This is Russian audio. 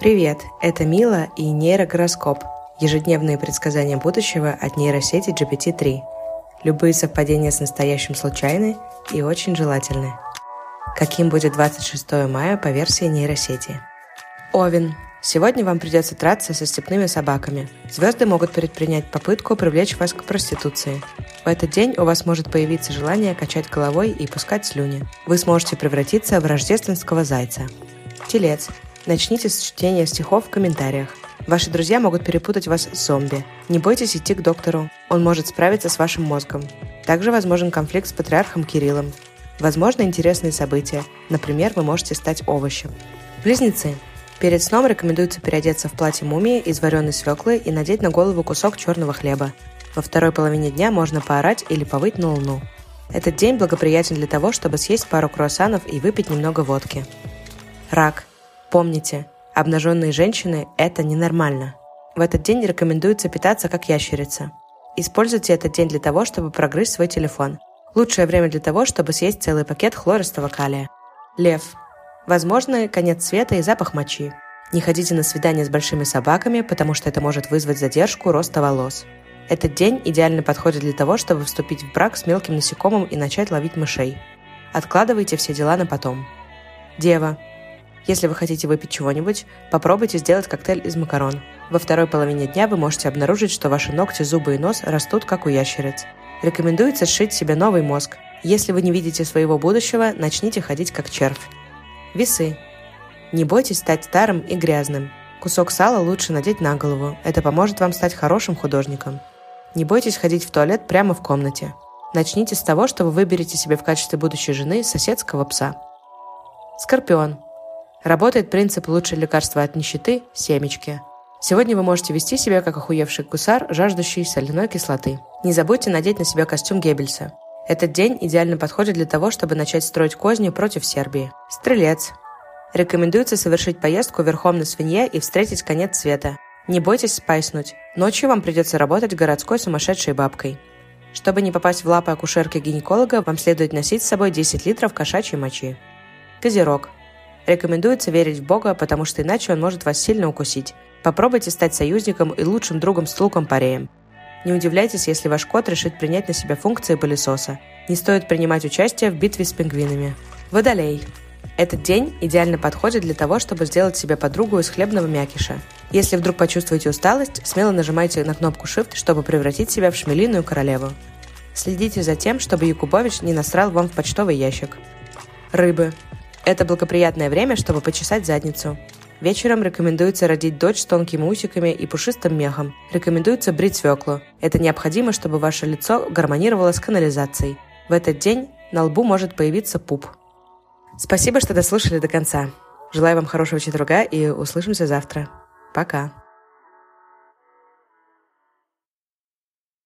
Привет, это Мила и нейрогороскоп – ежедневные предсказания будущего от нейросети GPT-3. Любые совпадения с настоящим случайны и очень желательны. Каким будет 26 мая по версии нейросети? Овен. Сегодня вам придется траться со степными собаками. Звезды могут предпринять попытку привлечь вас к проституции. В этот день у вас может появиться желание качать головой и пускать слюни. Вы сможете превратиться в рождественского зайца. Телец. Начните с чтения стихов в комментариях. Ваши друзья могут перепутать вас с зомби. Не бойтесь идти к доктору. Он может справиться с вашим мозгом. Также возможен конфликт с патриархом Кириллом. Возможно, интересные события. Например, вы можете стать овощем. Близнецы. Перед сном рекомендуется переодеться в платье мумии из вареной свеклы и надеть на голову кусок черного хлеба. Во второй половине дня можно поорать или повыть на луну. Этот день благоприятен для того, чтобы съесть пару круассанов и выпить немного водки. Рак. Помните, обнаженные женщины – это ненормально. В этот день рекомендуется питаться как ящерица. Используйте этот день для того, чтобы прогрызть свой телефон. Лучшее время для того, чтобы съесть целый пакет хлористого калия. Лев. Возможно, конец света и запах мочи. Не ходите на свидания с большими собаками, потому что это может вызвать задержку роста волос. Этот день идеально подходит для того, чтобы вступить в брак с мелким насекомым и начать ловить мышей. Откладывайте все дела на потом. Дева. Если вы хотите выпить чего-нибудь, попробуйте сделать коктейль из макарон. Во второй половине дня вы можете обнаружить, что ваши ногти, зубы и нос растут, как у ящериц. Рекомендуется сшить себе новый мозг. Если вы не видите своего будущего, начните ходить как червь. Весы. Не бойтесь стать старым и грязным. Кусок сала лучше надеть на голову. Это поможет вам стать хорошим художником. Не бойтесь ходить в туалет прямо в комнате. Начните с того, что вы выберете себе в качестве будущей жены соседского пса. Скорпион. Работает принцип «лучшее лекарство от нищеты» – семечки. Сегодня вы можете вести себя как охуевший гусар, жаждущий соляной кислоты. Не забудьте надеть на себя костюм Геббельса. Этот день идеально подходит для того, чтобы начать строить козни против Сербии. Стрелец. Рекомендуется совершить поездку верхом на свинье и встретить конец света. Не бойтесь спайснуть. Ночью вам придется работать городской сумасшедшей бабкой. Чтобы не попасть в лапы акушерки-гинеколога, вам следует носить с собой 10 литров кошачьей мочи. Козерог. Рекомендуется верить в Бога, потому что иначе он может вас сильно укусить. Попробуйте стать союзником и лучшим другом с луком-пареем. Не удивляйтесь, если ваш кот решит принять на себя функции пылесоса. Не стоит принимать участие в битве с пингвинами. Водолей. Этот день идеально подходит для того, чтобы сделать себе подругу из хлебного мякиша. Если вдруг почувствуете усталость, смело нажимайте на кнопку Shift, чтобы превратить себя в шмелиную королеву. Следите за тем, чтобы Якубович не насрал вам в почтовый ящик. Рыбы. Это благоприятное время, чтобы почесать задницу. Вечером рекомендуется родить дочь с тонкими усиками и пушистым мехом. Рекомендуется брить свеклу. Это необходимо, чтобы ваше лицо гармонировало с канализацией. В этот день на лбу может появиться пуп. Спасибо, что дослушали до конца. Желаю вам хорошего четверга и услышимся завтра. Пока.